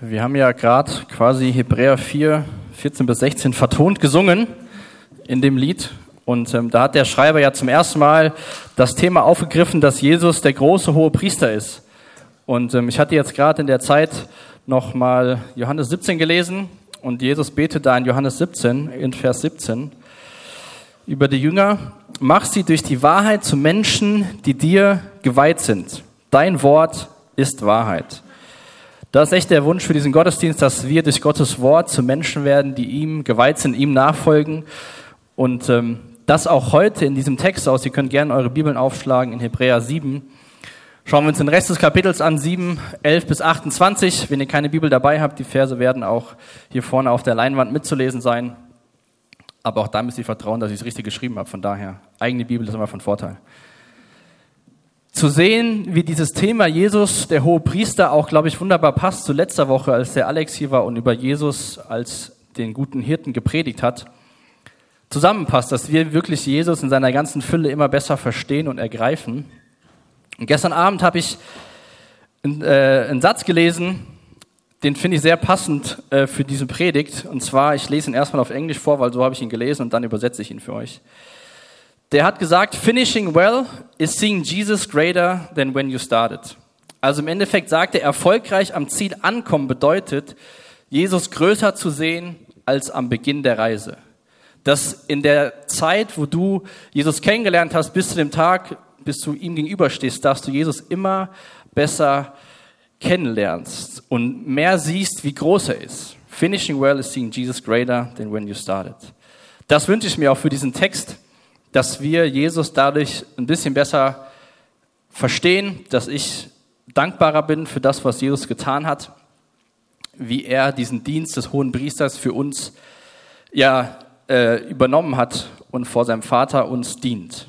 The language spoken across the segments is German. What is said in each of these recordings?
Wir haben ja gerade quasi Hebräer 4, 14 bis 16 vertont gesungen in dem Lied. Und ähm, da hat der Schreiber ja zum ersten Mal das Thema aufgegriffen, dass Jesus der große hohe Priester ist. Und ähm, ich hatte jetzt gerade in der Zeit nochmal Johannes 17 gelesen und Jesus betet da in Johannes 17, in Vers 17, über die Jünger, mach sie durch die Wahrheit zu Menschen, die dir geweiht sind. Dein Wort ist Wahrheit. Das ist echt der Wunsch für diesen Gottesdienst, dass wir durch Gottes Wort zu Menschen werden, die ihm geweiht sind, ihm nachfolgen. Und ähm, das auch heute in diesem Text aus. Ihr könnt gerne eure Bibeln aufschlagen in Hebräer 7. Schauen wir uns den Rest des Kapitels an, 7, 11 bis 28. Wenn ihr keine Bibel dabei habt, die Verse werden auch hier vorne auf der Leinwand mitzulesen sein. Aber auch da müsst ihr vertrauen, dass ich es richtig geschrieben habe. Von daher, eigene Bibel ist immer von Vorteil zu sehen, wie dieses Thema Jesus, der hohe Priester, auch, glaube ich, wunderbar passt zu letzter Woche, als der Alex hier war und über Jesus als den guten Hirten gepredigt hat, zusammenpasst, dass wir wirklich Jesus in seiner ganzen Fülle immer besser verstehen und ergreifen. Und gestern Abend habe ich einen, äh, einen Satz gelesen, den finde ich sehr passend äh, für diese Predigt. Und zwar, ich lese ihn erstmal auf Englisch vor, weil so habe ich ihn gelesen und dann übersetze ich ihn für euch. Der hat gesagt, finishing well is seeing Jesus greater than when you started. Also im Endeffekt sagt er, erfolgreich am Ziel ankommen bedeutet, Jesus größer zu sehen als am Beginn der Reise. Dass in der Zeit, wo du Jesus kennengelernt hast, bis zu dem Tag, bis du ihm gegenüberstehst, dass du Jesus immer besser kennenlernst und mehr siehst, wie groß er ist. Finishing well is seeing Jesus greater than when you started. Das wünsche ich mir auch für diesen Text dass wir Jesus dadurch ein bisschen besser verstehen, dass ich dankbarer bin für das, was Jesus getan hat, wie er diesen Dienst des hohen Priesters für uns ja äh, übernommen hat und vor seinem Vater uns dient.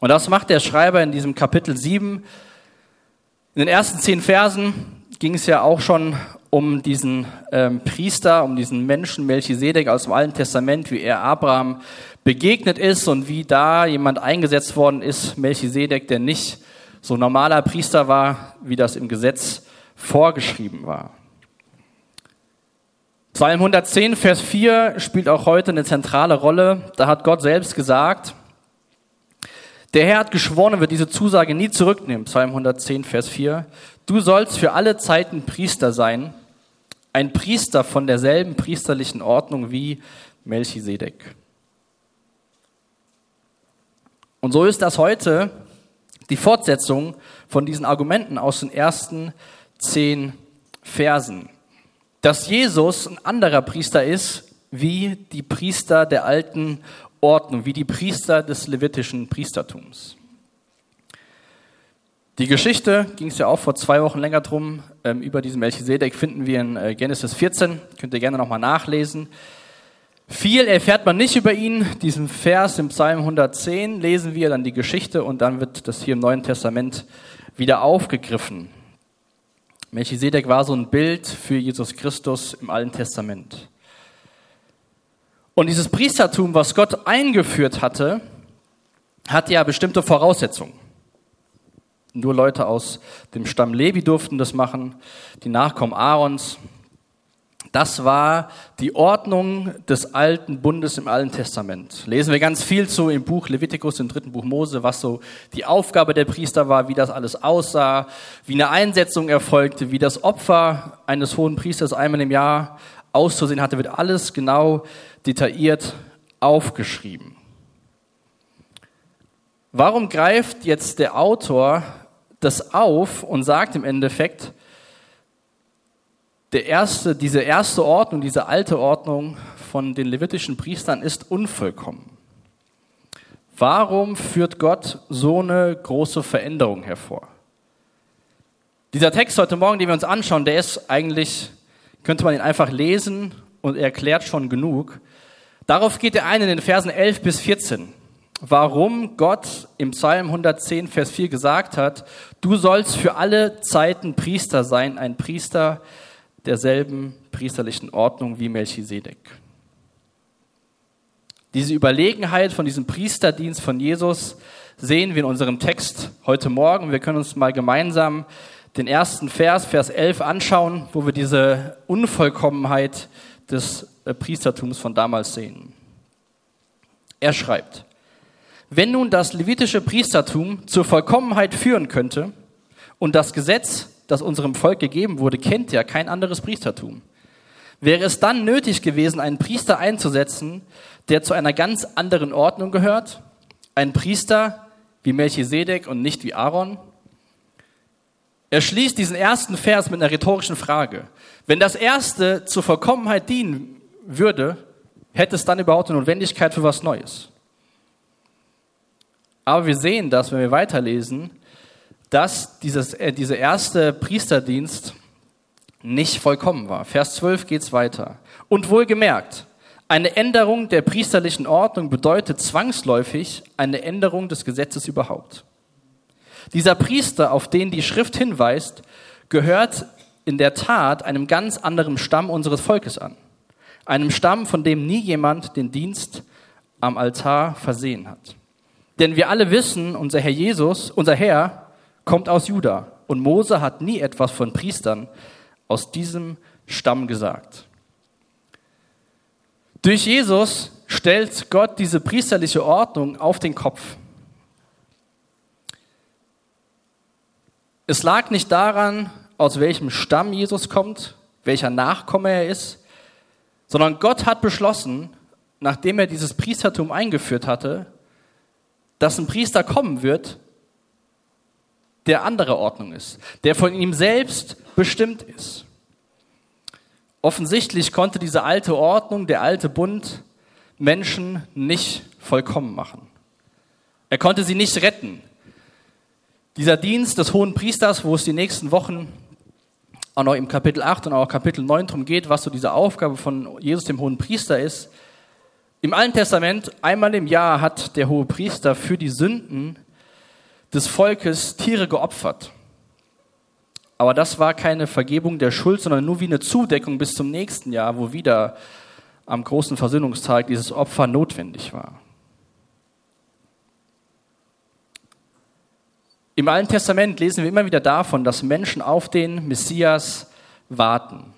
Und das macht der Schreiber in diesem Kapitel 7. In den ersten zehn Versen ging es ja auch schon um diesen ähm, Priester, um diesen Menschen Melchisedek aus dem Alten Testament, wie er Abraham begegnet ist und wie da jemand eingesetzt worden ist, Melchisedek, der nicht so normaler Priester war, wie das im Gesetz vorgeschrieben war. Psalm 110, Vers 4 spielt auch heute eine zentrale Rolle. Da hat Gott selbst gesagt, der Herr hat geschworen und wird diese Zusage nie zurücknehmen. Psalm 110, Vers 4. Du sollst für alle Zeiten Priester sein, ein Priester von derselben priesterlichen Ordnung wie Melchisedek. Und so ist das heute die Fortsetzung von diesen Argumenten aus den ersten zehn Versen. Dass Jesus ein anderer Priester ist, wie die Priester der alten Ordnung, wie die Priester des levitischen Priestertums. Die Geschichte ging es ja auch vor zwei Wochen länger drum. Ähm, über diesen Melchisedek finden wir in äh, Genesis 14. Könnt ihr gerne nochmal nachlesen. Viel erfährt man nicht über ihn. Diesen Vers im Psalm 110 lesen wir dann die Geschichte und dann wird das hier im Neuen Testament wieder aufgegriffen. Melchisedek war so ein Bild für Jesus Christus im Alten Testament. Und dieses Priestertum, was Gott eingeführt hatte, hat ja bestimmte Voraussetzungen. Nur Leute aus dem Stamm Levi durften das machen, die Nachkommen Aarons, das war die Ordnung des alten Bundes im Alten Testament. Lesen wir ganz viel zu im Buch Levitikus, im dritten Buch Mose, was so die Aufgabe der Priester war, wie das alles aussah, wie eine Einsetzung erfolgte, wie das Opfer eines hohen Priesters einmal im Jahr auszusehen hatte, wird alles genau detailliert aufgeschrieben. Warum greift jetzt der Autor das auf und sagt im Endeffekt, der erste, diese erste Ordnung, diese alte Ordnung von den levitischen Priestern ist unvollkommen. Warum führt Gott so eine große Veränderung hervor? Dieser Text heute Morgen, den wir uns anschauen, der ist eigentlich, könnte man ihn einfach lesen und er erklärt schon genug. Darauf geht er ein in den Versen 11 bis 14. Warum Gott im Psalm 110, Vers 4 gesagt hat, du sollst für alle Zeiten Priester sein, ein Priester, derselben priesterlichen Ordnung wie Melchisedek. Diese Überlegenheit von diesem Priesterdienst von Jesus sehen wir in unserem Text heute Morgen. Wir können uns mal gemeinsam den ersten Vers, Vers 11 anschauen, wo wir diese Unvollkommenheit des äh, Priestertums von damals sehen. Er schreibt, wenn nun das levitische Priestertum zur Vollkommenheit führen könnte und das Gesetz, das unserem Volk gegeben wurde, kennt ja kein anderes Priestertum, wäre es dann nötig gewesen, einen Priester einzusetzen, der zu einer ganz anderen Ordnung gehört, ein Priester wie Melchisedek und nicht wie Aaron? Er schließt diesen ersten Vers mit einer rhetorischen Frage. Wenn das erste zur Vollkommenheit dienen würde, hätte es dann überhaupt eine Notwendigkeit für was Neues? Aber wir sehen das, wenn wir weiterlesen, dass dieses, äh, dieser erste Priesterdienst nicht vollkommen war. Vers 12 geht's weiter. Und wohlgemerkt, eine Änderung der priesterlichen Ordnung bedeutet zwangsläufig eine Änderung des Gesetzes überhaupt. Dieser Priester, auf den die Schrift hinweist, gehört in der Tat einem ganz anderen Stamm unseres Volkes an. Einem Stamm, von dem nie jemand den Dienst am Altar versehen hat. Denn wir alle wissen, unser Herr Jesus, unser Herr, kommt aus Juda. Und Mose hat nie etwas von Priestern aus diesem Stamm gesagt. Durch Jesus stellt Gott diese priesterliche Ordnung auf den Kopf. Es lag nicht daran, aus welchem Stamm Jesus kommt, welcher Nachkomme er ist, sondern Gott hat beschlossen, nachdem er dieses Priestertum eingeführt hatte, dass ein Priester kommen wird, der andere Ordnung ist, der von ihm selbst bestimmt ist. Offensichtlich konnte diese alte Ordnung, der alte Bund, Menschen nicht vollkommen machen. Er konnte sie nicht retten. Dieser Dienst des hohen Priesters, wo es die nächsten Wochen auch noch im Kapitel 8 und auch Kapitel 9 darum geht, was so diese Aufgabe von Jesus, dem hohen Priester, ist, im Alten Testament, einmal im Jahr hat der hohe Priester für die Sünden des Volkes Tiere geopfert. Aber das war keine Vergebung der Schuld, sondern nur wie eine Zudeckung bis zum nächsten Jahr, wo wieder am großen Versöhnungstag dieses Opfer notwendig war. Im Alten Testament lesen wir immer wieder davon, dass Menschen auf den Messias warten.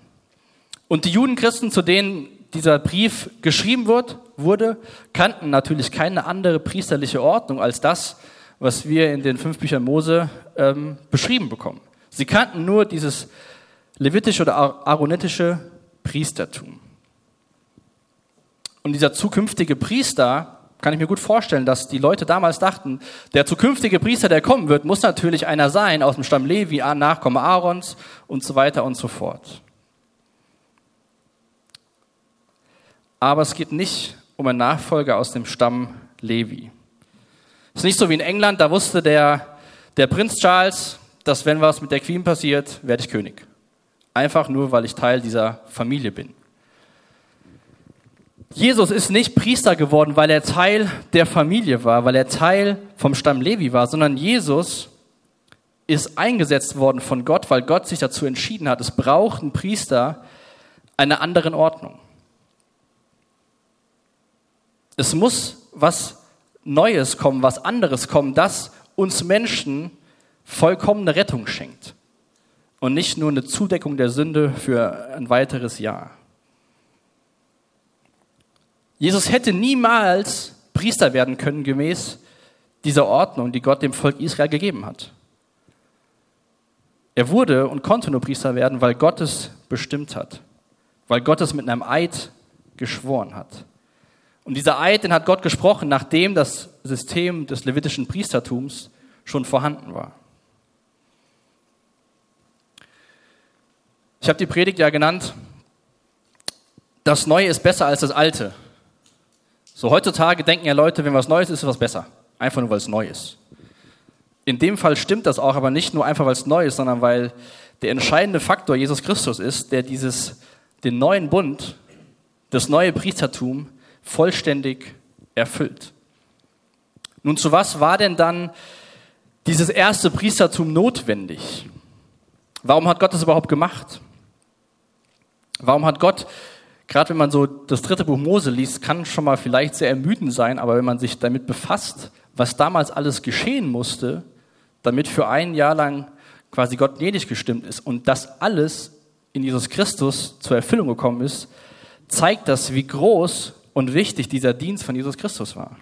Und die Judenchristen, zu denen dieser Brief geschrieben wird, wurde, kannten natürlich keine andere priesterliche Ordnung als das, was wir in den fünf Büchern Mose ähm, beschrieben bekommen. Sie kannten nur dieses levitische oder aaronetische Priestertum. Und dieser zukünftige Priester, kann ich mir gut vorstellen, dass die Leute damals dachten, der zukünftige Priester, der kommen wird, muss natürlich einer sein aus dem Stamm Levi, Nachkomme Aarons und so weiter und so fort. Aber es geht nicht um einen Nachfolger aus dem Stamm Levi. Es ist nicht so wie in England, da wusste der, der Prinz Charles, dass wenn was mit der Queen passiert, werde ich König. Einfach nur, weil ich Teil dieser Familie bin. Jesus ist nicht Priester geworden, weil er Teil der Familie war, weil er Teil vom Stamm Levi war, sondern Jesus ist eingesetzt worden von Gott, weil Gott sich dazu entschieden hat, es braucht einen Priester einer anderen Ordnung. Es muss was Neues kommen, was anderes kommen, das uns Menschen vollkommene Rettung schenkt. Und nicht nur eine Zudeckung der Sünde für ein weiteres Jahr. Jesus hätte niemals Priester werden können gemäß dieser Ordnung, die Gott dem Volk Israel gegeben hat. Er wurde und konnte nur Priester werden, weil Gott es bestimmt hat, weil Gott es mit einem Eid geschworen hat. Und dieser Eid, den hat Gott gesprochen, nachdem das System des levitischen Priestertums schon vorhanden war. Ich habe die Predigt ja genannt, das Neue ist besser als das Alte. So heutzutage denken ja Leute, wenn was Neues ist, ist was besser. Einfach nur, weil es neu ist. In dem Fall stimmt das auch, aber nicht nur einfach, weil es neu ist, sondern weil der entscheidende Faktor Jesus Christus ist, der dieses, den neuen Bund, das neue Priestertum vollständig erfüllt. Nun, zu was war denn dann dieses erste Priestertum notwendig? Warum hat Gott das überhaupt gemacht? Warum hat Gott, gerade wenn man so das dritte Buch Mose liest, kann schon mal vielleicht sehr ermüdend sein, aber wenn man sich damit befasst, was damals alles geschehen musste, damit für ein Jahr lang quasi Gott gnädig gestimmt ist und das alles in Jesus Christus zur Erfüllung gekommen ist, zeigt das, wie groß und wichtig dieser Dienst von Jesus Christus war.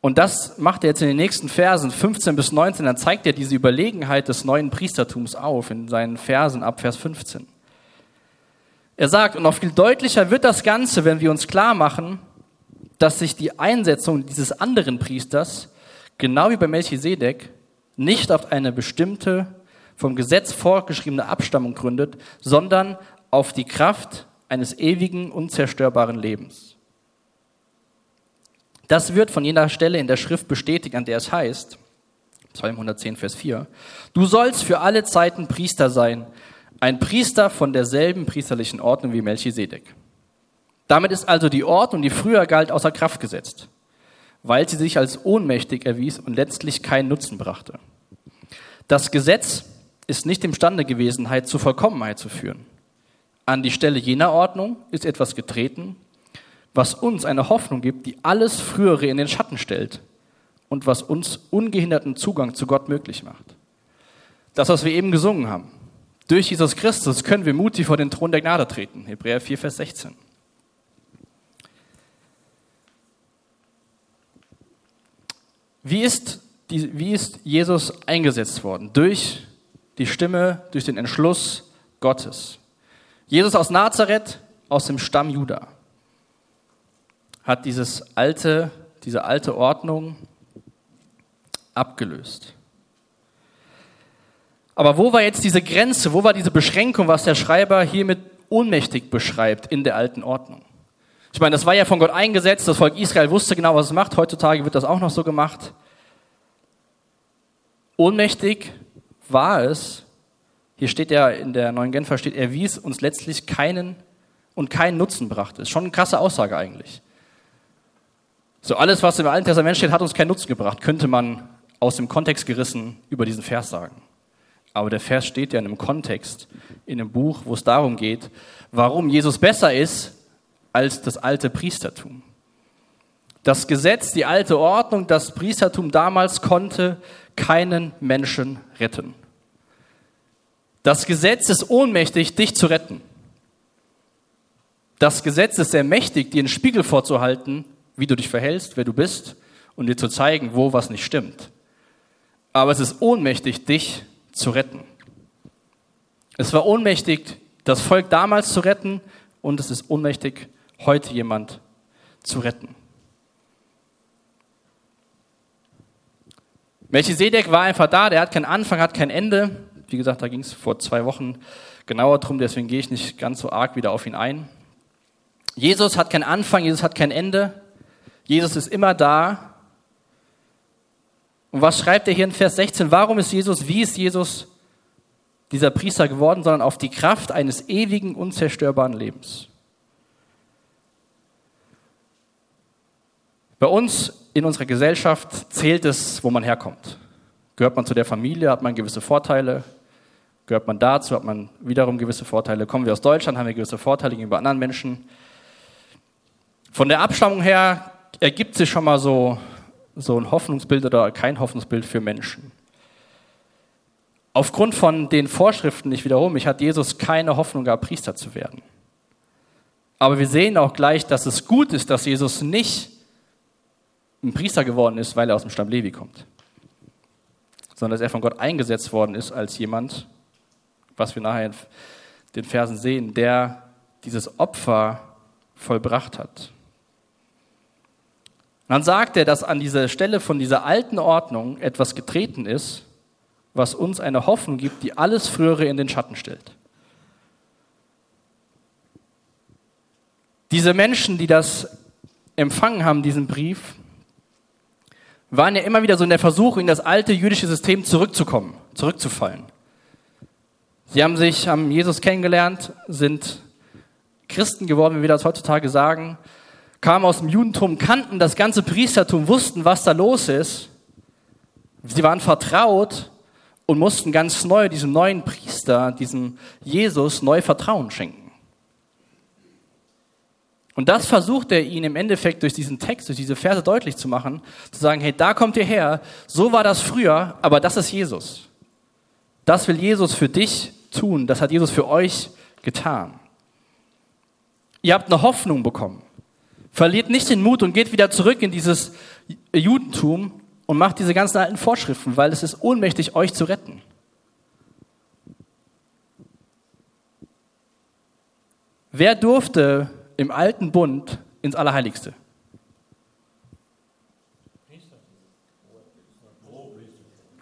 Und das macht er jetzt in den nächsten Versen 15 bis 19, dann zeigt er diese Überlegenheit des neuen Priestertums auf in seinen Versen ab Vers 15. Er sagt, und noch viel deutlicher wird das Ganze, wenn wir uns klar machen, dass sich die Einsetzung dieses anderen Priesters, genau wie bei Melchisedek, nicht auf eine bestimmte, vom Gesetz vorgeschriebene Abstammung gründet, sondern auf die Kraft eines ewigen, unzerstörbaren Lebens. Das wird von jener Stelle in der Schrift bestätigt, an der es heißt, Psalm 110, Vers 4, Du sollst für alle Zeiten Priester sein, ein Priester von derselben priesterlichen Ordnung wie Melchisedek. Damit ist also die Ordnung, die früher galt, außer Kraft gesetzt, weil sie sich als ohnmächtig erwies und letztlich keinen Nutzen brachte. Das Gesetz ist nicht imstande gewesen, zur Vollkommenheit zu führen. An die Stelle jener Ordnung ist etwas getreten, was uns eine Hoffnung gibt, die alles Frühere in den Schatten stellt und was uns ungehinderten Zugang zu Gott möglich macht. Das, was wir eben gesungen haben. Durch Jesus Christus können wir mutig vor den Thron der Gnade treten. Hebräer 4, Vers 16. Wie ist, die, wie ist Jesus eingesetzt worden? Durch die Stimme, durch den Entschluss Gottes. Jesus aus Nazareth, aus dem Stamm Juda, hat dieses alte, diese alte Ordnung abgelöst. Aber wo war jetzt diese Grenze, wo war diese Beschränkung, was der Schreiber hiermit ohnmächtig beschreibt in der alten Ordnung? Ich meine, das war ja von Gott eingesetzt, das Volk Israel wusste genau, was es macht. Heutzutage wird das auch noch so gemacht. Ohnmächtig war es, hier steht ja in der neuen Genfer steht, er wies uns letztlich keinen und keinen Nutzen brachte. Ist schon eine krasse Aussage eigentlich. So alles, was im Alten Testament steht, hat uns keinen Nutzen gebracht, könnte man aus dem Kontext gerissen über diesen Vers sagen. Aber der Vers steht ja in einem Kontext, in einem Buch, wo es darum geht, warum Jesus besser ist als das alte Priestertum. Das Gesetz, die alte Ordnung, das Priestertum damals konnte keinen Menschen retten. Das Gesetz ist ohnmächtig, dich zu retten. Das Gesetz ist sehr mächtig, dir einen Spiegel vorzuhalten, wie du dich verhältst, wer du bist und dir zu zeigen, wo was nicht stimmt. Aber es ist ohnmächtig, dich zu retten. Es war ohnmächtig, das Volk damals zu retten und es ist ohnmächtig, heute jemand zu retten. Melchisedek war einfach da, der hat keinen Anfang, hat kein Ende. Wie gesagt, da ging es vor zwei Wochen genauer drum, deswegen gehe ich nicht ganz so arg wieder auf ihn ein. Jesus hat keinen Anfang, Jesus hat kein Ende. Jesus ist immer da und was schreibt er hier in Vers 16? Warum ist Jesus, wie ist Jesus dieser Priester geworden, sondern auf die Kraft eines ewigen, unzerstörbaren Lebens? Bei uns in unserer Gesellschaft zählt es, wo man herkommt. Gehört man zu der Familie, hat man gewisse Vorteile. Gehört man dazu, hat man wiederum gewisse Vorteile. Kommen wir aus Deutschland, haben wir gewisse Vorteile gegenüber anderen Menschen. Von der Abstammung her ergibt sich schon mal so so ein Hoffnungsbild oder kein Hoffnungsbild für Menschen. Aufgrund von den Vorschriften, ich wiederhole mich, hat Jesus keine Hoffnung gehabt, Priester zu werden. Aber wir sehen auch gleich, dass es gut ist, dass Jesus nicht ein Priester geworden ist, weil er aus dem Stamm Levi kommt, sondern dass er von Gott eingesetzt worden ist als jemand, was wir nachher in den Versen sehen, der dieses Opfer vollbracht hat. dann sagt er, dass an dieser Stelle von dieser alten Ordnung etwas getreten ist, was uns eine Hoffnung gibt, die alles Frühere in den Schatten stellt. Diese Menschen, die das empfangen haben, diesen Brief, waren ja immer wieder so in der Versuchung, in das alte jüdische System zurückzukommen, zurückzufallen. Sie haben sich, haben Jesus kennengelernt, sind Christen geworden, wie wir das heutzutage sagen, kamen aus dem Judentum, kannten das ganze Priestertum, wussten, was da los ist. Sie waren vertraut und mussten ganz neu diesem neuen Priester, diesem Jesus, neu Vertrauen schenken. Und das versucht er ihnen im Endeffekt durch diesen Text, durch diese Verse deutlich zu machen, zu sagen, hey, da kommt ihr her, so war das früher, aber das ist Jesus. Das will Jesus für dich tun, das hat Jesus für euch getan. Ihr habt eine Hoffnung bekommen. Verliert nicht den Mut und geht wieder zurück in dieses Judentum und macht diese ganzen alten Vorschriften, weil es ist ohnmächtig, euch zu retten. Wer durfte im alten Bund ins Allerheiligste?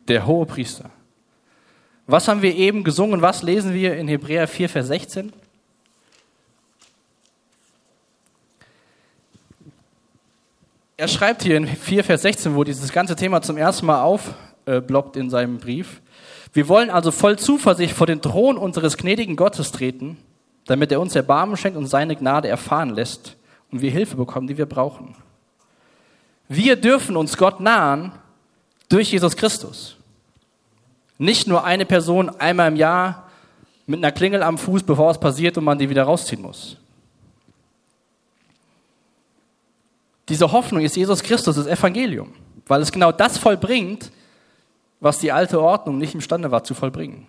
Der hohe Priester. Was haben wir eben gesungen? Was lesen wir in Hebräer 4, Vers 16? Er schreibt hier in 4, Vers 16, wo dieses ganze Thema zum ersten Mal aufbloppt in seinem Brief. Wir wollen also voll Zuversicht vor den Thron unseres gnädigen Gottes treten, damit er uns Erbarmen schenkt und seine Gnade erfahren lässt und wir Hilfe bekommen, die wir brauchen. Wir dürfen uns Gott nahen durch Jesus Christus. Nicht nur eine Person einmal im Jahr mit einer Klingel am Fuß, bevor es passiert und man die wieder rausziehen muss. Diese Hoffnung ist Jesus Christus, das Evangelium, weil es genau das vollbringt, was die alte Ordnung nicht imstande war zu vollbringen.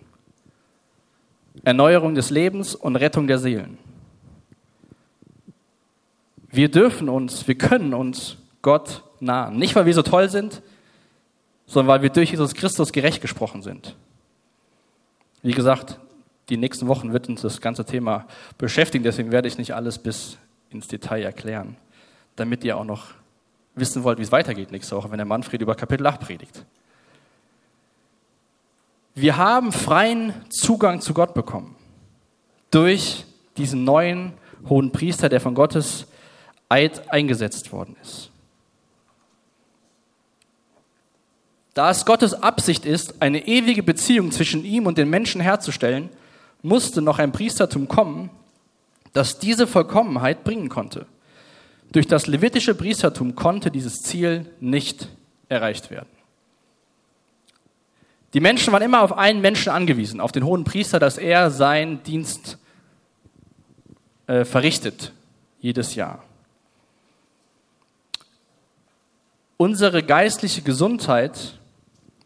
Erneuerung des Lebens und Rettung der Seelen. Wir dürfen uns, wir können uns Gott nahen. Nicht, weil wir so toll sind, sondern weil wir durch Jesus Christus gerecht gesprochen sind. Wie gesagt, die nächsten Wochen wird uns das ganze Thema beschäftigen, deswegen werde ich nicht alles bis ins Detail erklären damit ihr auch noch wissen wollt, wie es weitergeht nächste Woche, wenn der Manfred über Kapitel 8 predigt. Wir haben freien Zugang zu Gott bekommen durch diesen neuen hohen Priester, der von Gottes Eid eingesetzt worden ist. Da es Gottes Absicht ist, eine ewige Beziehung zwischen ihm und den Menschen herzustellen, musste noch ein Priestertum kommen, das diese Vollkommenheit bringen konnte. Durch das levitische Priestertum konnte dieses Ziel nicht erreicht werden. Die Menschen waren immer auf einen Menschen angewiesen, auf den hohen Priester, dass er seinen Dienst äh, verrichtet, jedes Jahr. Unsere geistliche Gesundheit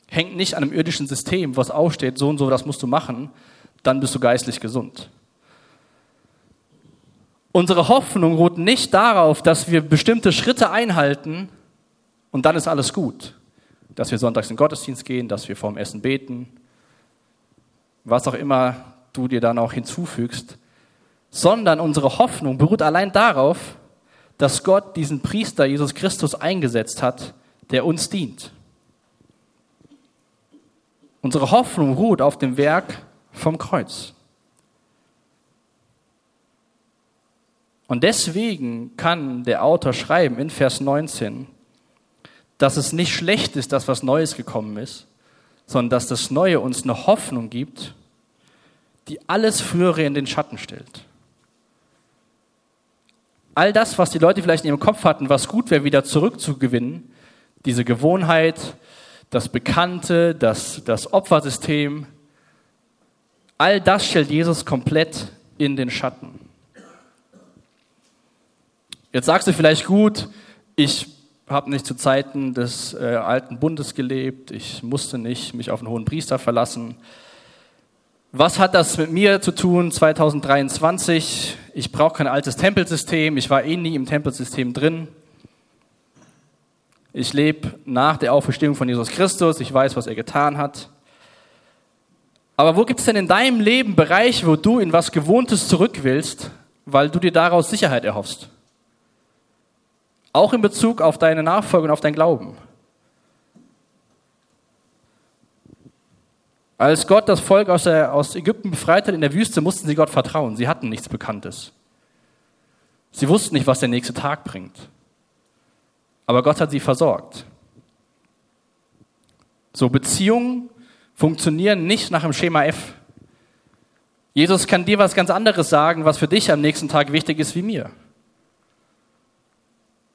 hängt nicht an einem irdischen System, was aufsteht, so und so, das musst du machen, dann bist du geistlich gesund. Unsere Hoffnung ruht nicht darauf, dass wir bestimmte Schritte einhalten und dann ist alles gut. Dass wir sonntags in den Gottesdienst gehen, dass wir vorm Essen beten, was auch immer du dir dann auch hinzufügst, sondern unsere Hoffnung beruht allein darauf, dass Gott diesen Priester Jesus Christus eingesetzt hat, der uns dient. Unsere Hoffnung ruht auf dem Werk vom Kreuz. Und deswegen kann der Autor schreiben in Vers 19, dass es nicht schlecht ist, dass was Neues gekommen ist, sondern dass das Neue uns eine Hoffnung gibt, die alles Frühere in den Schatten stellt. All das, was die Leute vielleicht in ihrem Kopf hatten, was gut wäre, wieder zurückzugewinnen, diese Gewohnheit, das Bekannte, das, das Opfersystem, all das stellt Jesus komplett in den Schatten. Jetzt sagst du vielleicht gut, ich habe nicht zu Zeiten des äh, alten Bundes gelebt, ich musste nicht mich auf einen hohen Priester verlassen. Was hat das mit mir zu tun 2023? Ich brauche kein altes Tempelsystem, ich war eh nie im Tempelsystem drin. Ich lebe nach der Auferstehung von Jesus Christus, ich weiß, was er getan hat. Aber wo gibt es denn in deinem Leben Bereiche, wo du in was Gewohntes zurück willst, weil du dir daraus Sicherheit erhoffst? Auch in Bezug auf deine Nachfolge und auf dein Glauben. Als Gott das Volk aus, der, aus Ägypten befreit hat in der Wüste, mussten sie Gott vertrauen. Sie hatten nichts Bekanntes. Sie wussten nicht, was der nächste Tag bringt. Aber Gott hat sie versorgt. So Beziehungen funktionieren nicht nach dem Schema F. Jesus kann dir was ganz anderes sagen, was für dich am nächsten Tag wichtig ist wie mir.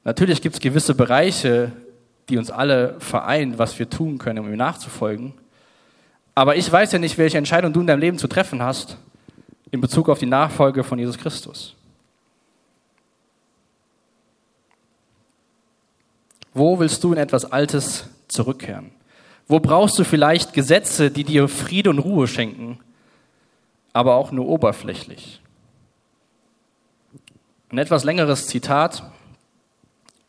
Natürlich gibt es gewisse Bereiche, die uns alle vereinen, was wir tun können, um ihm nachzufolgen. Aber ich weiß ja nicht, welche Entscheidung du in deinem Leben zu treffen hast in Bezug auf die Nachfolge von Jesus Christus. Wo willst du in etwas Altes zurückkehren? Wo brauchst du vielleicht Gesetze, die dir Friede und Ruhe schenken, aber auch nur oberflächlich? Ein etwas längeres Zitat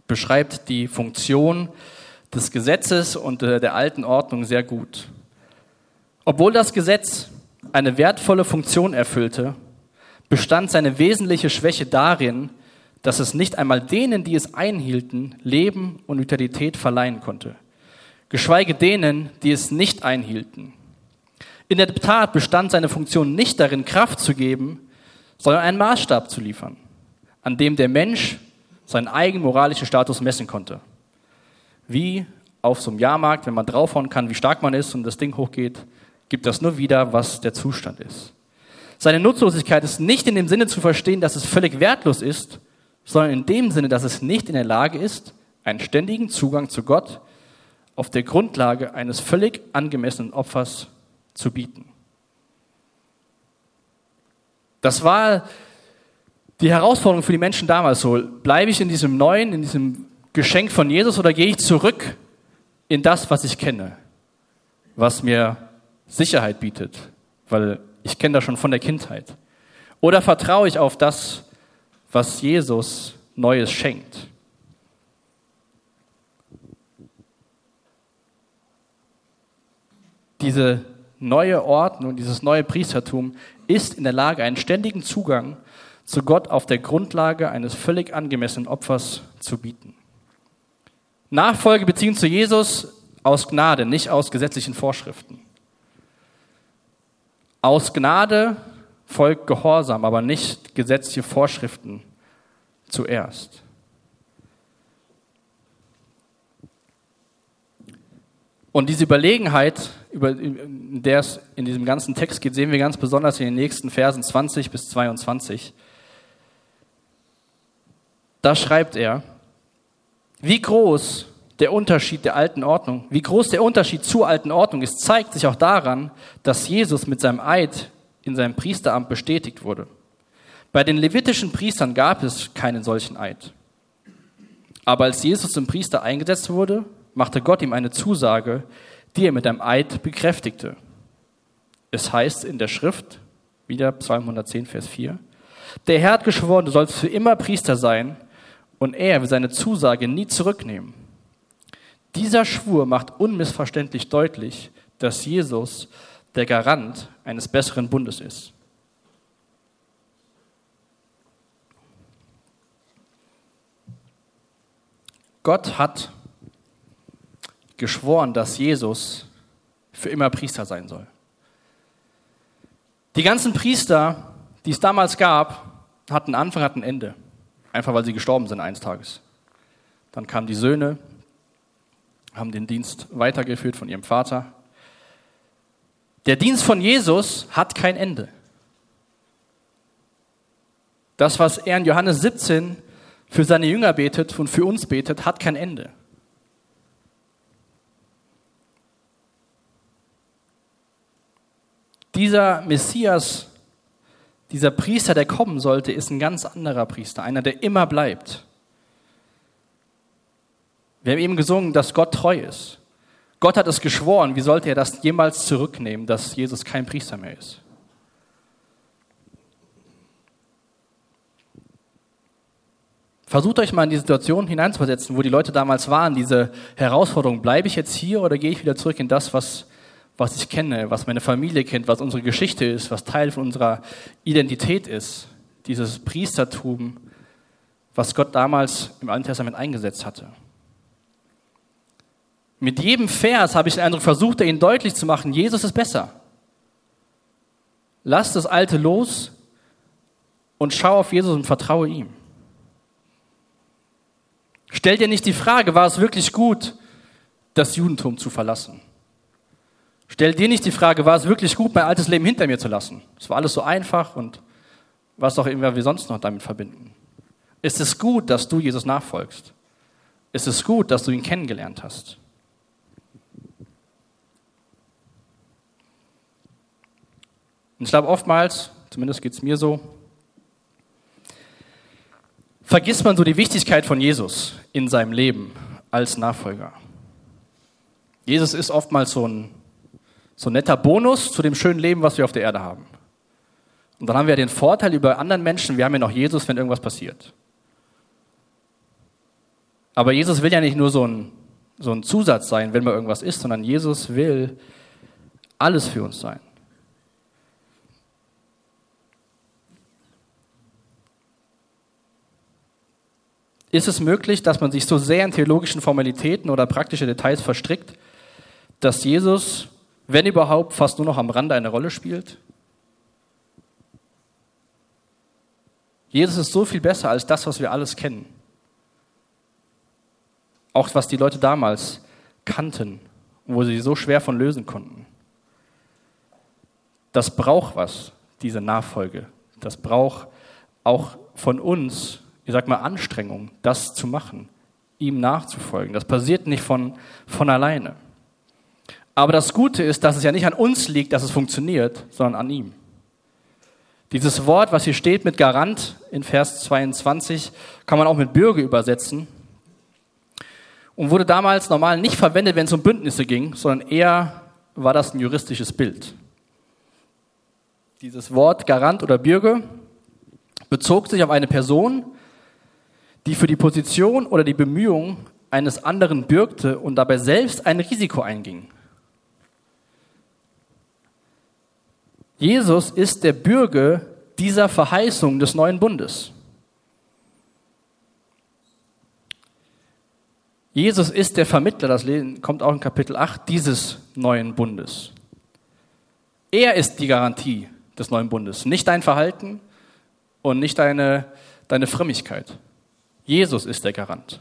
beschreibt die Funktion des Gesetzes und der alten Ordnung sehr gut. Obwohl das Gesetz eine wertvolle Funktion erfüllte, bestand seine wesentliche Schwäche darin, dass es nicht einmal denen, die es einhielten, Leben und Vitalität verleihen konnte, geschweige denen, die es nicht einhielten. In der Tat bestand seine Funktion nicht darin, Kraft zu geben, sondern einen Maßstab zu liefern, an dem der Mensch seinen eigenen moralischen Status messen konnte. Wie auf so einem Jahrmarkt, wenn man draufhauen kann, wie stark man ist und das Ding hochgeht, gibt das nur wieder, was der Zustand ist. Seine Nutzlosigkeit ist nicht in dem Sinne zu verstehen, dass es völlig wertlos ist, sondern in dem Sinne, dass es nicht in der Lage ist, einen ständigen Zugang zu Gott auf der Grundlage eines völlig angemessenen Opfers zu bieten. Das war die Herausforderung für die Menschen damals so. Bleibe ich in diesem neuen, in diesem Geschenk von Jesus oder gehe ich zurück in das, was ich kenne, was mir Sicherheit bietet, weil ich kenne das schon von der Kindheit? Oder vertraue ich auf das, was Jesus Neues schenkt? Diese neue Ordnung, dieses neue Priestertum ist in der Lage, einen ständigen Zugang zu Gott auf der Grundlage eines völlig angemessenen Opfers zu bieten. Nachfolge beziehen zu Jesus aus Gnade, nicht aus gesetzlichen Vorschriften. Aus Gnade folgt Gehorsam, aber nicht gesetzliche Vorschriften zuerst. Und diese Überlegenheit, über der es in diesem ganzen Text geht, sehen wir ganz besonders in den nächsten Versen 20 bis 22. Da schreibt er, wie groß der Unterschied der alten Ordnung, wie groß der Unterschied zur alten Ordnung ist, zeigt sich auch daran, dass Jesus mit seinem Eid in seinem Priesteramt bestätigt wurde. Bei den levitischen Priestern gab es keinen solchen Eid. Aber als Jesus zum Priester eingesetzt wurde, machte Gott ihm eine Zusage, die er mit einem Eid bekräftigte. Es heißt in der Schrift, wieder Psalm 110, Vers 4, der Herr hat geschworen, du sollst für immer Priester sein, und er will seine Zusage nie zurücknehmen. Dieser Schwur macht unmissverständlich deutlich, dass Jesus der Garant eines besseren Bundes ist. Gott hat geschworen, dass Jesus für immer Priester sein soll. Die ganzen Priester, die es damals gab, hatten Anfang, hatten Ende. Einfach weil sie gestorben sind eines Tages. Dann kamen die Söhne, haben den Dienst weitergeführt von ihrem Vater. Der Dienst von Jesus hat kein Ende. Das, was er in Johannes 17 für seine Jünger betet und für uns betet, hat kein Ende. Dieser Messias, dieser Priester, der kommen sollte, ist ein ganz anderer Priester, einer, der immer bleibt. Wir haben eben gesungen, dass Gott treu ist. Gott hat es geschworen. Wie sollte er das jemals zurücknehmen, dass Jesus kein Priester mehr ist? Versucht euch mal in die Situation hineinzuversetzen, wo die Leute damals waren, diese Herausforderung, bleibe ich jetzt hier oder gehe ich wieder zurück in das, was, was ich kenne, was meine Familie kennt, was unsere Geschichte ist, was Teil von unserer Identität ist, dieses Priestertum, was Gott damals im Alten Testament eingesetzt hatte. Mit jedem Vers habe ich den Eindruck versucht, ihnen deutlich zu machen, Jesus ist besser. Lass das Alte los und schau auf Jesus und vertraue ihm. Stell dir nicht die Frage, war es wirklich gut, das Judentum zu verlassen? Stell dir nicht die Frage, war es wirklich gut, mein altes Leben hinter mir zu lassen? Es war alles so einfach und was auch immer wir sonst noch damit verbinden. Ist es gut, dass du Jesus nachfolgst? Ist es gut, dass du ihn kennengelernt hast? Und ich glaube, oftmals, zumindest geht es mir so, vergisst man so die Wichtigkeit von Jesus in seinem Leben als Nachfolger. Jesus ist oftmals so ein, so ein netter Bonus zu dem schönen Leben, was wir auf der Erde haben. Und dann haben wir den Vorteil über anderen Menschen, wir haben ja noch Jesus, wenn irgendwas passiert. Aber Jesus will ja nicht nur so ein, so ein Zusatz sein, wenn mal irgendwas ist, sondern Jesus will alles für uns sein. Ist es möglich, dass man sich so sehr in theologischen Formalitäten oder praktische Details verstrickt, dass Jesus, wenn überhaupt, fast nur noch am Rande eine Rolle spielt? Jesus ist so viel besser als das, was wir alles kennen. Auch was die Leute damals kannten, wo sie so schwer von lösen konnten. Das braucht was, diese Nachfolge. Das braucht auch von uns ich sag mal, Anstrengung, das zu machen, ihm nachzufolgen. Das passiert nicht von, von alleine. Aber das Gute ist, dass es ja nicht an uns liegt, dass es funktioniert, sondern an ihm. Dieses Wort, was hier steht mit Garant in Vers 22, kann man auch mit Bürger übersetzen und wurde damals normal nicht verwendet, wenn es um Bündnisse ging, sondern eher war das ein juristisches Bild. Dieses Wort Garant oder Bürger bezog sich auf eine Person, die für die Position oder die Bemühungen eines anderen bürgte und dabei selbst ein Risiko einging. Jesus ist der Bürger dieser Verheißung des neuen Bundes. Jesus ist der Vermittler, das kommt auch in Kapitel 8, dieses neuen Bundes. Er ist die Garantie des neuen Bundes, nicht dein Verhalten und nicht deine, deine Frömmigkeit. Jesus ist der Garant.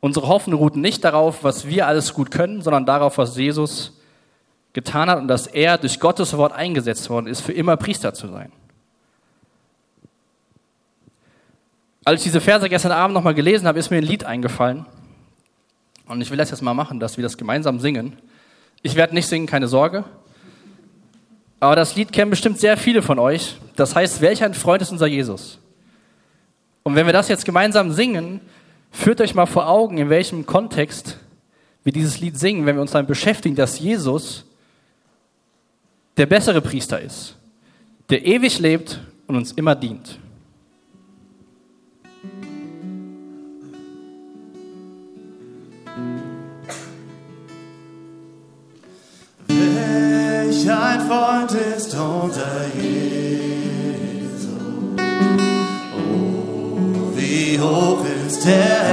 Unsere Hoffnung ruht nicht darauf, was wir alles gut können, sondern darauf, was Jesus getan hat und dass er durch Gottes Wort eingesetzt worden ist, für immer Priester zu sein. Als ich diese Verse gestern Abend nochmal gelesen habe, ist mir ein Lied eingefallen. Und ich will das jetzt mal machen, dass wir das gemeinsam singen. Ich werde nicht singen, keine Sorge. Aber das Lied kennen bestimmt sehr viele von euch. Das heißt, welch ein Freund ist unser Jesus? Und wenn wir das jetzt gemeinsam singen, führt euch mal vor Augen, in welchem Kontext wir dieses Lied singen, wenn wir uns damit beschäftigen, dass Jesus der bessere Priester ist, der ewig lebt und uns immer dient. Welch ein Freund ist unser Jesus. Hoch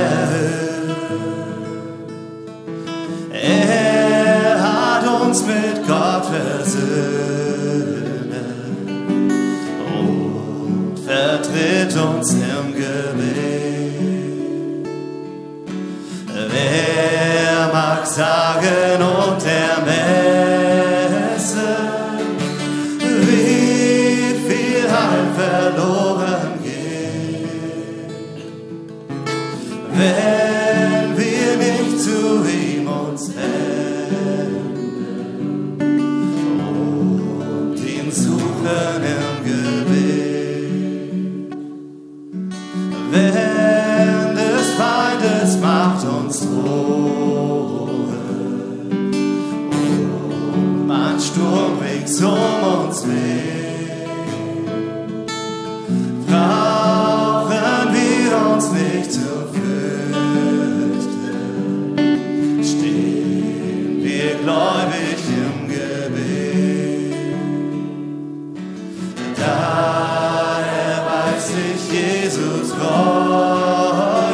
Jesus Treue,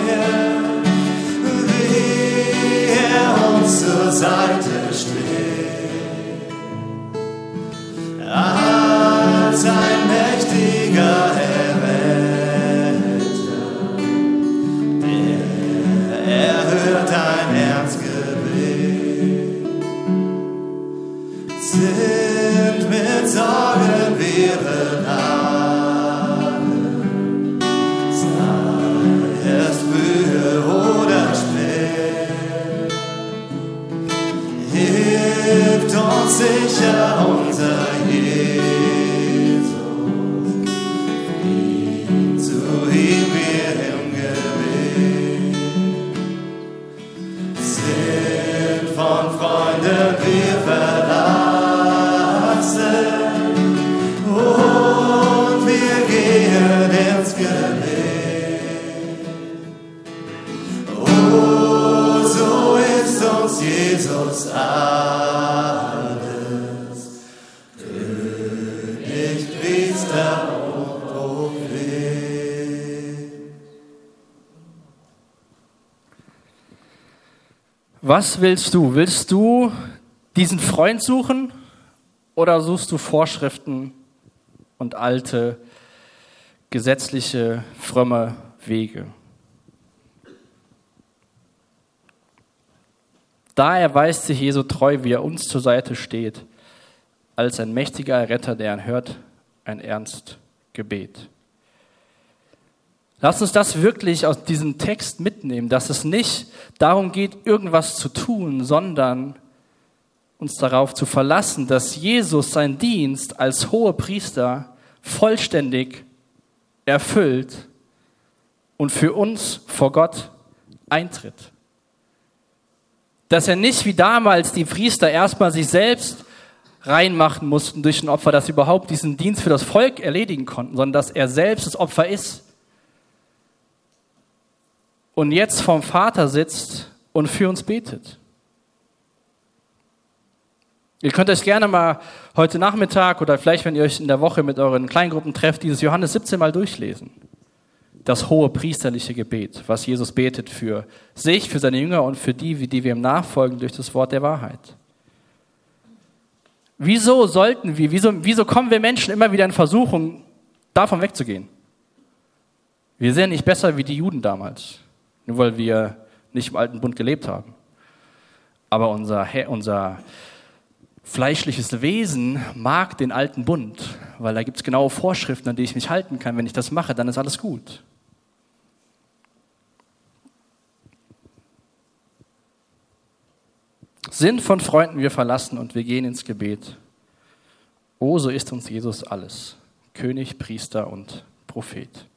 wie er uns zur Seite Was willst du? Willst du diesen Freund suchen oder suchst du Vorschriften und alte gesetzliche, fromme Wege? Da erweist sich Jesu treu, wie er uns zur Seite steht, als ein mächtiger Retter, der ihn hört, ein ernst Gebet. Lass uns das wirklich aus diesem Text mitnehmen, dass es nicht darum geht, irgendwas zu tun, sondern uns darauf zu verlassen, dass Jesus seinen Dienst als hoher Priester vollständig erfüllt und für uns vor Gott eintritt. Dass er nicht wie damals die Priester erstmal sich selbst reinmachen mussten durch ein Opfer, dass sie überhaupt diesen Dienst für das Volk erledigen konnten, sondern dass er selbst das Opfer ist. Und jetzt vom Vater sitzt und für uns betet. Ihr könnt euch gerne mal heute Nachmittag oder vielleicht, wenn ihr euch in der Woche mit euren Kleingruppen trefft, dieses Johannes 17 mal durchlesen das hohe priesterliche Gebet, was Jesus betet für sich, für seine Jünger und für die, die wir ihm nachfolgen durch das Wort der Wahrheit. Wieso sollten wir, wieso, wieso kommen wir Menschen immer wieder in Versuchung, davon wegzugehen? Wir sind nicht besser wie die Juden damals, nur weil wir nicht im alten Bund gelebt haben. Aber unser, unser fleischliches Wesen mag den alten Bund, weil da gibt es genaue Vorschriften, an die ich mich halten kann. Wenn ich das mache, dann ist alles gut. sind von Freunden wir verlassen und wir gehen ins Gebet. Oh, so ist uns Jesus alles, König, Priester und Prophet.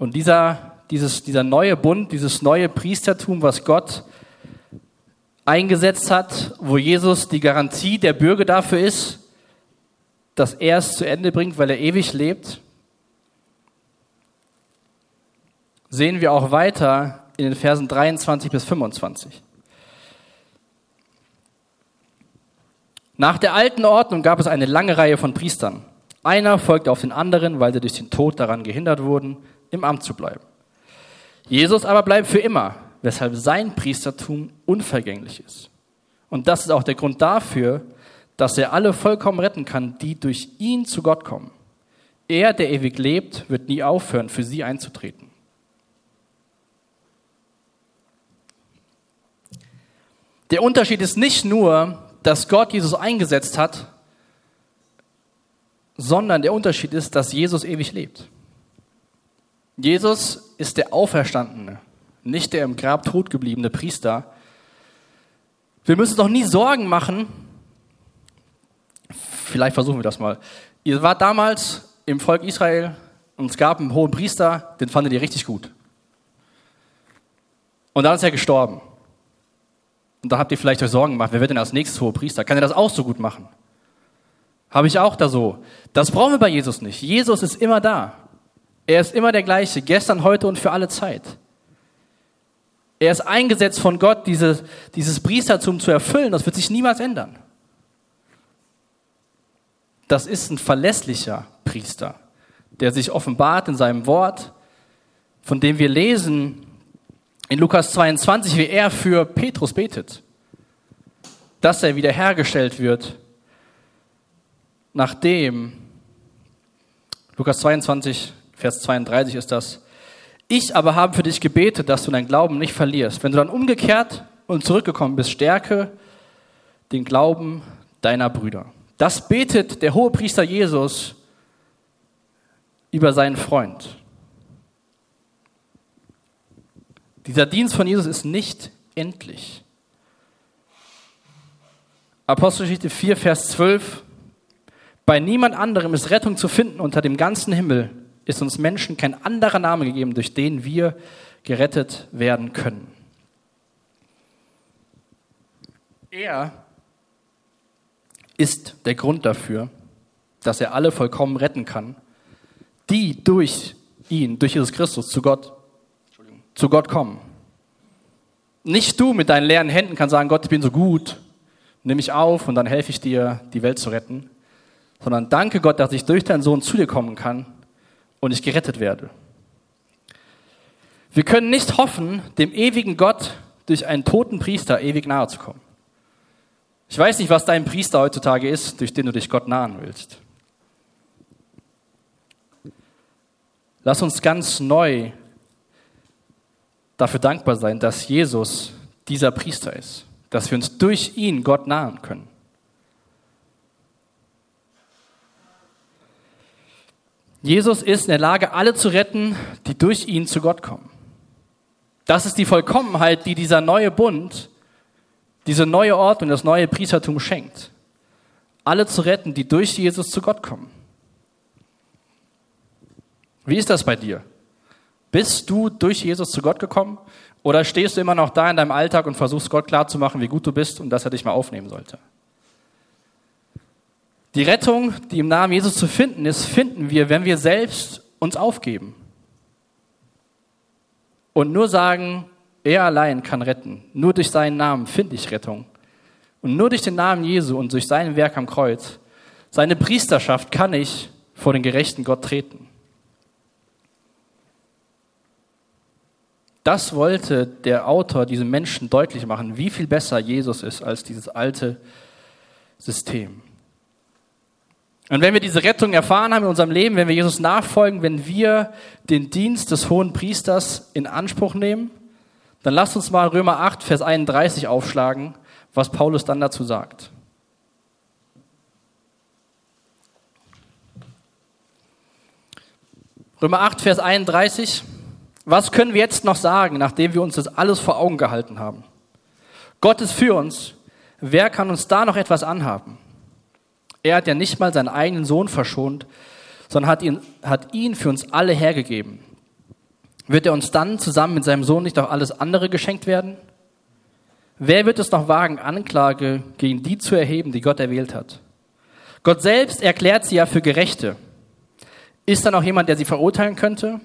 Und dieser, dieses, dieser neue Bund, dieses neue Priestertum, was Gott eingesetzt hat, wo Jesus die Garantie der Bürger dafür ist, dass er es zu Ende bringt, weil er ewig lebt, sehen wir auch weiter in den Versen 23 bis 25. Nach der alten Ordnung gab es eine lange Reihe von Priestern. Einer folgte auf den anderen, weil sie durch den Tod daran gehindert wurden, im Amt zu bleiben. Jesus aber bleibt für immer, weshalb sein Priestertum unvergänglich ist. Und das ist auch der Grund dafür, dass er alle vollkommen retten kann, die durch ihn zu Gott kommen. Er, der ewig lebt, wird nie aufhören, für sie einzutreten. Der Unterschied ist nicht nur, dass Gott Jesus eingesetzt hat, sondern der Unterschied ist, dass Jesus ewig lebt. Jesus ist der Auferstandene, nicht der im Grab totgebliebene Priester. Wir müssen uns doch nie Sorgen machen. Vielleicht versuchen wir das mal. Ihr wart damals im Volk Israel und es gab einen hohen Priester, den fandet ihr richtig gut. Und dann ist er gestorben. Und da habt ihr vielleicht euch Sorgen gemacht, wer wird denn als nächstes hohe Priester? Kann er das auch so gut machen? Habe ich auch da so. Das brauchen wir bei Jesus nicht. Jesus ist immer da. Er ist immer der gleiche, gestern, heute und für alle Zeit. Er ist eingesetzt von Gott, dieses, dieses Priestertum zu erfüllen. Das wird sich niemals ändern. Das ist ein verlässlicher Priester, der sich offenbart in seinem Wort, von dem wir lesen, in Lukas 22, wie er für Petrus betet, dass er wiederhergestellt wird, nachdem, Lukas 22, Vers 32 ist das, ich aber habe für dich gebetet, dass du deinen Glauben nicht verlierst. Wenn du dann umgekehrt und zurückgekommen bist, stärke den Glauben deiner Brüder. Das betet der hohe Priester Jesus über seinen Freund. Dieser Dienst von Jesus ist nicht endlich. Apostelgeschichte 4, Vers 12. Bei niemand anderem ist Rettung zu finden unter dem ganzen Himmel, ist uns Menschen kein anderer Name gegeben, durch den wir gerettet werden können. Er ist der Grund dafür, dass er alle vollkommen retten kann, die durch ihn, durch Jesus Christus zu Gott zu Gott kommen. Nicht du mit deinen leeren Händen kannst sagen, Gott, ich bin so gut, nimm mich auf und dann helfe ich dir, die Welt zu retten, sondern danke Gott, dass ich durch deinen Sohn zu dir kommen kann und ich gerettet werde. Wir können nicht hoffen, dem ewigen Gott durch einen toten Priester ewig nahe zu kommen. Ich weiß nicht, was dein Priester heutzutage ist, durch den du dich Gott nahen willst. Lass uns ganz neu dafür dankbar sein, dass Jesus dieser Priester ist, dass wir uns durch ihn Gott nahen können. Jesus ist in der Lage, alle zu retten, die durch ihn zu Gott kommen. Das ist die Vollkommenheit, die dieser neue Bund, diese neue Ordnung, das neue Priestertum schenkt. Alle zu retten, die durch Jesus zu Gott kommen. Wie ist das bei dir? Bist du durch Jesus zu Gott gekommen? Oder stehst du immer noch da in deinem Alltag und versuchst Gott klarzumachen, wie gut du bist und dass er dich mal aufnehmen sollte? Die Rettung, die im Namen Jesus zu finden ist, finden wir, wenn wir selbst uns aufgeben. Und nur sagen, er allein kann retten. Nur durch seinen Namen finde ich Rettung. Und nur durch den Namen Jesu und durch sein Werk am Kreuz, seine Priesterschaft, kann ich vor den gerechten Gott treten. Das wollte der Autor diesem Menschen deutlich machen, wie viel besser Jesus ist als dieses alte System. Und wenn wir diese Rettung erfahren haben in unserem Leben, wenn wir Jesus nachfolgen, wenn wir den Dienst des hohen Priesters in Anspruch nehmen, dann lasst uns mal Römer 8, Vers 31 aufschlagen, was Paulus dann dazu sagt. Römer 8, Vers 31. Was können wir jetzt noch sagen, nachdem wir uns das alles vor Augen gehalten haben? Gott ist für uns. Wer kann uns da noch etwas anhaben? Er hat ja nicht mal seinen eigenen Sohn verschont, sondern hat ihn, hat ihn für uns alle hergegeben. Wird er uns dann zusammen mit seinem Sohn nicht auch alles andere geschenkt werden? Wer wird es noch wagen, Anklage gegen die zu erheben, die Gott erwählt hat? Gott selbst erklärt sie ja für Gerechte. Ist da noch jemand, der sie verurteilen könnte?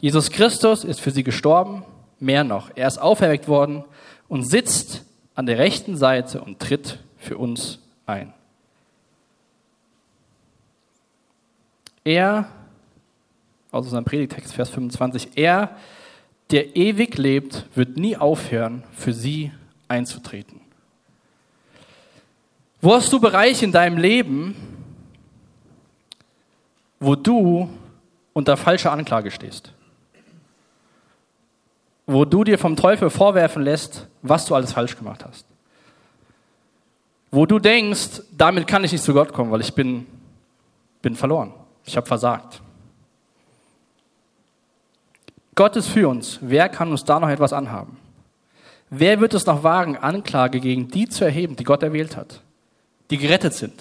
Jesus Christus ist für sie gestorben, mehr noch, er ist auferweckt worden und sitzt an der rechten Seite und tritt für uns ein. Er, aus unserem Predigtext, Vers 25, er, der ewig lebt, wird nie aufhören, für sie einzutreten. Wo hast du Bereiche in deinem Leben, wo du unter falscher Anklage stehst? Wo du dir vom Teufel vorwerfen lässt, was du alles falsch gemacht hast? Wo du denkst, damit kann ich nicht zu Gott kommen, weil ich bin, bin verloren. Ich habe versagt. Gott ist für uns. Wer kann uns da noch etwas anhaben? Wer wird es noch wagen, Anklage gegen die zu erheben, die Gott erwählt hat, die gerettet sind,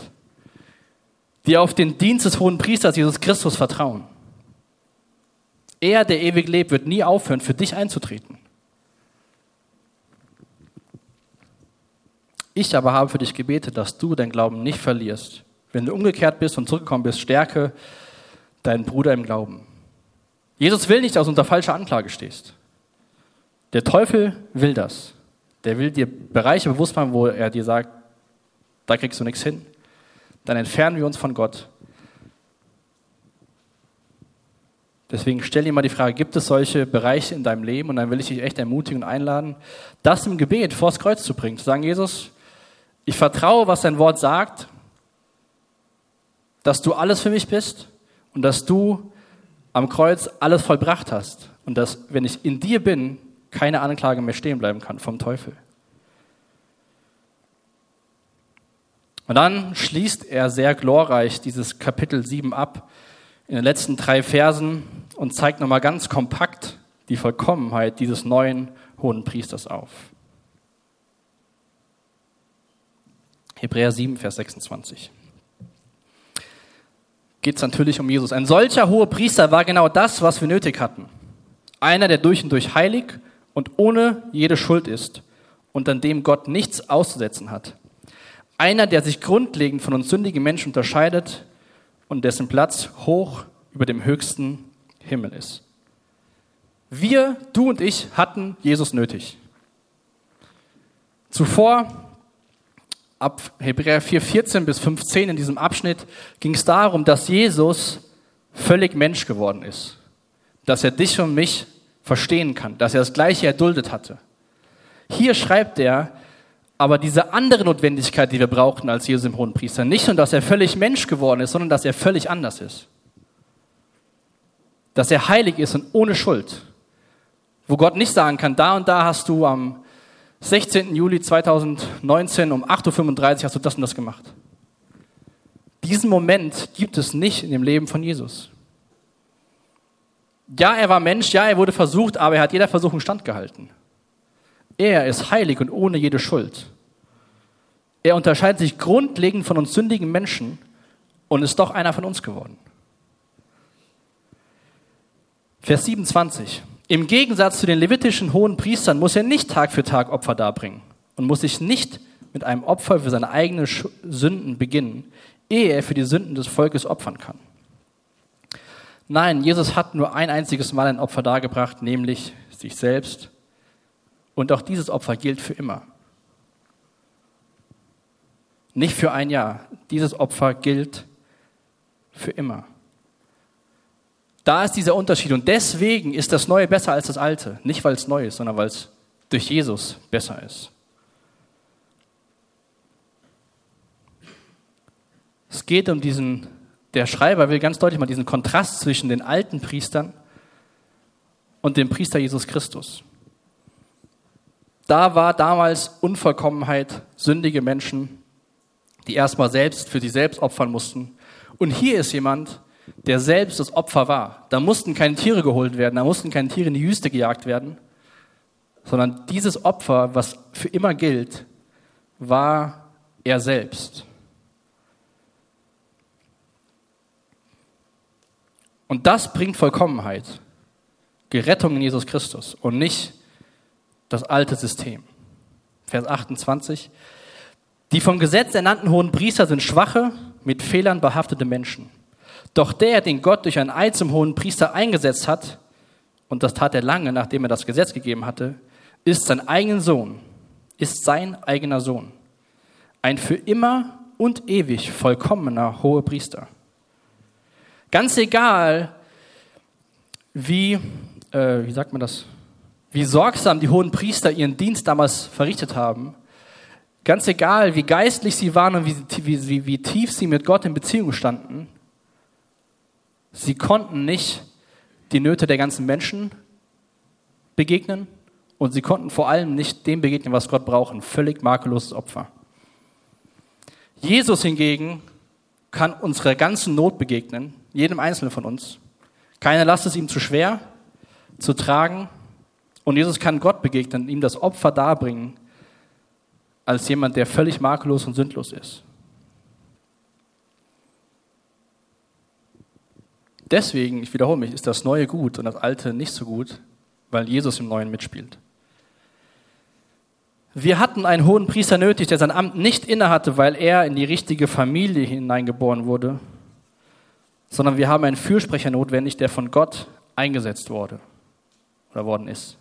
die auf den Dienst des hohen Priesters Jesus Christus vertrauen? Er, der ewig lebt, wird nie aufhören, für dich einzutreten. Ich aber habe für dich gebetet, dass du dein Glauben nicht verlierst. Wenn du umgekehrt bist und zurückgekommen bist, stärke deinen Bruder im Glauben. Jesus will nicht, dass du unter falscher Anklage stehst. Der Teufel will das. Der will dir Bereiche bewusst machen, wo er dir sagt, da kriegst du nichts hin. Dann entfernen wir uns von Gott. Deswegen stell dir mal die Frage, gibt es solche Bereiche in deinem Leben? Und dann will ich dich echt ermutigen und einladen, das im Gebet vors Kreuz zu bringen. Zu sagen, Jesus, ich vertraue, was dein Wort sagt dass du alles für mich bist und dass du am Kreuz alles vollbracht hast und dass, wenn ich in dir bin, keine Anklage mehr stehen bleiben kann vom Teufel. Und dann schließt er sehr glorreich dieses Kapitel 7 ab in den letzten drei Versen und zeigt nochmal ganz kompakt die Vollkommenheit dieses neuen hohen Priesters auf. Hebräer 7, Vers 26 geht es natürlich um Jesus. Ein solcher hoher Priester war genau das, was wir nötig hatten. Einer, der durch und durch heilig und ohne jede Schuld ist und an dem Gott nichts auszusetzen hat. Einer, der sich grundlegend von uns sündigen Menschen unterscheidet und dessen Platz hoch über dem höchsten Himmel ist. Wir, du und ich, hatten Jesus nötig. Zuvor ab Hebräer 4, 14 bis 15 in diesem Abschnitt ging es darum, dass Jesus völlig Mensch geworden ist. Dass er dich und mich verstehen kann, dass er das Gleiche erduldet hatte. Hier schreibt er aber diese andere Notwendigkeit, die wir brauchten als Jesus im Hohen Priester. Nicht nur, dass er völlig Mensch geworden ist, sondern dass er völlig anders ist. Dass er heilig ist und ohne Schuld. Wo Gott nicht sagen kann, da und da hast du am 16. Juli 2019 um 8.35 Uhr hast du das und das gemacht. Diesen Moment gibt es nicht in dem Leben von Jesus. Ja, er war Mensch, ja, er wurde versucht, aber er hat jeder Versuchung standgehalten. Er ist heilig und ohne jede Schuld. Er unterscheidet sich grundlegend von uns sündigen Menschen und ist doch einer von uns geworden. Vers 27. Im Gegensatz zu den levitischen hohen Priestern muss er nicht Tag für Tag Opfer darbringen und muss sich nicht mit einem Opfer für seine eigenen Sünden beginnen, ehe er für die Sünden des Volkes opfern kann. Nein, Jesus hat nur ein einziges Mal ein Opfer dargebracht, nämlich sich selbst. Und auch dieses Opfer gilt für immer. Nicht für ein Jahr. Dieses Opfer gilt für immer. Da ist dieser Unterschied. Und deswegen ist das Neue besser als das Alte. Nicht, weil es neu ist, sondern weil es durch Jesus besser ist. Es geht um diesen, der Schreiber will ganz deutlich mal diesen Kontrast zwischen den alten Priestern und dem Priester Jesus Christus. Da war damals Unvollkommenheit, sündige Menschen, die erstmal selbst für sich selbst opfern mussten. Und hier ist jemand, der selbst das Opfer war. Da mussten keine Tiere geholt werden, da mussten keine Tiere in die Wüste gejagt werden, sondern dieses Opfer, was für immer gilt, war er selbst. Und das bringt Vollkommenheit, Gerettung in Jesus Christus und nicht das alte System. Vers 28. Die vom Gesetz ernannten hohen Priester sind schwache, mit Fehlern behaftete Menschen. Doch der, den Gott durch ein Eid zum hohen Priester eingesetzt hat, und das tat er lange, nachdem er das Gesetz gegeben hatte, ist sein eigener Sohn, ist sein eigener Sohn. Ein für immer und ewig vollkommener hoher Priester. Ganz egal, wie, äh, wie sagt man das, wie sorgsam die hohen Priester ihren Dienst damals verrichtet haben, ganz egal, wie geistlich sie waren und wie, wie, wie tief sie mit Gott in Beziehung standen, Sie konnten nicht die Nöte der ganzen Menschen begegnen und sie konnten vor allem nicht dem begegnen, was Gott braucht, ein völlig makelloses Opfer. Jesus hingegen kann unserer ganzen Not begegnen, jedem Einzelnen von uns. Keine Last ist ihm zu schwer zu tragen und Jesus kann Gott begegnen, ihm das Opfer darbringen, als jemand, der völlig makellos und sündlos ist. Deswegen, ich wiederhole mich, ist das Neue gut und das Alte nicht so gut, weil Jesus im Neuen mitspielt. Wir hatten einen hohen Priester nötig, der sein Amt nicht innehatte, weil er in die richtige Familie hineingeboren wurde, sondern wir haben einen Fürsprecher notwendig, der von Gott eingesetzt wurde oder worden ist.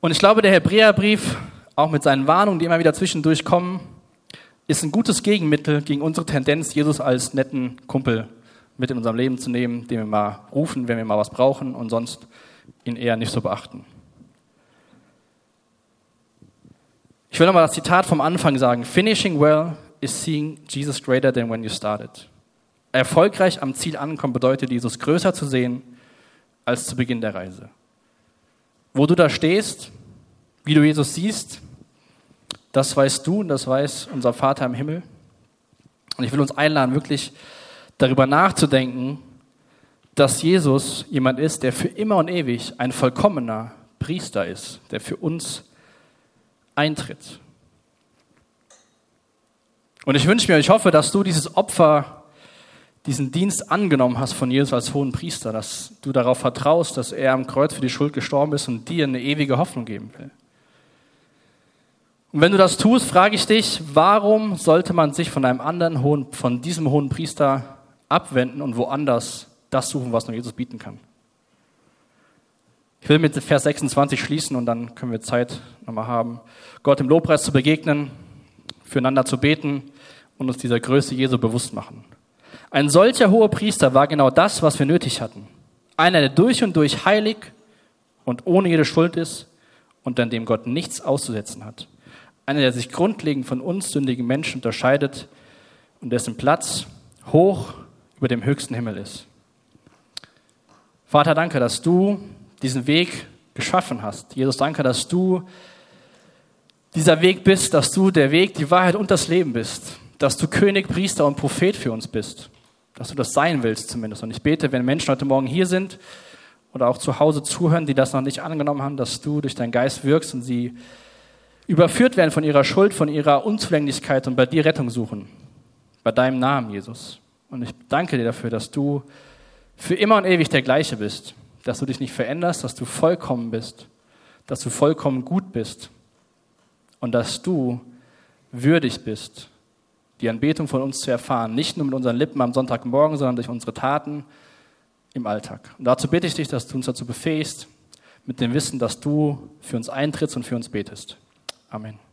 Und ich glaube, der Hebräerbrief, auch mit seinen Warnungen, die immer wieder zwischendurch kommen, ist ein gutes Gegenmittel gegen unsere Tendenz, Jesus als netten Kumpel mit in unserem Leben zu nehmen, den wir mal rufen, wenn wir mal was brauchen und sonst ihn eher nicht so beachten. Ich will nochmal das Zitat vom Anfang sagen. Finishing well is seeing Jesus greater than when you started. Erfolgreich am Ziel ankommen bedeutet, Jesus größer zu sehen als zu Beginn der Reise. Wo du da stehst, wie du Jesus siehst, das weißt du und das weiß unser Vater im Himmel. Und ich will uns einladen, wirklich darüber nachzudenken, dass Jesus jemand ist, der für immer und ewig ein vollkommener Priester ist, der für uns eintritt. Und ich wünsche mir, ich hoffe, dass du dieses Opfer, diesen Dienst angenommen hast von Jesus als hohen Priester, dass du darauf vertraust, dass er am Kreuz für die Schuld gestorben ist und dir eine ewige Hoffnung geben will. Und wenn du das tust, frage ich dich, warum sollte man sich von einem anderen hohen, von diesem hohen Priester abwenden und woanders das suchen, was nur Jesus bieten kann? Ich will mit Vers 26 schließen und dann können wir Zeit nochmal haben, Gott im Lobpreis zu begegnen, füreinander zu beten und uns dieser Größe Jesu bewusst machen. Ein solcher hoher Priester war genau das, was wir nötig hatten. Einer, der durch und durch heilig und ohne jede Schuld ist und an dem Gott nichts auszusetzen hat. Einer, der sich grundlegend von uns sündigen Menschen unterscheidet und dessen Platz hoch über dem höchsten Himmel ist. Vater, danke, dass du diesen Weg geschaffen hast. Jesus, danke, dass du dieser Weg bist, dass du der Weg, die Wahrheit und das Leben bist, dass du König, Priester und Prophet für uns bist, dass du das sein willst zumindest. Und ich bete, wenn Menschen heute Morgen hier sind oder auch zu Hause zuhören, die das noch nicht angenommen haben, dass du durch deinen Geist wirkst und sie überführt werden von ihrer Schuld, von ihrer Unzulänglichkeit und bei dir Rettung suchen. Bei deinem Namen, Jesus. Und ich danke dir dafür, dass du für immer und ewig der gleiche bist, dass du dich nicht veränderst, dass du vollkommen bist, dass du vollkommen gut bist und dass du würdig bist, die Anbetung von uns zu erfahren, nicht nur mit unseren Lippen am Sonntagmorgen, sondern durch unsere Taten im Alltag. Und dazu bitte ich dich, dass du uns dazu befähigst, mit dem Wissen, dass du für uns eintrittst und für uns betest. Amen.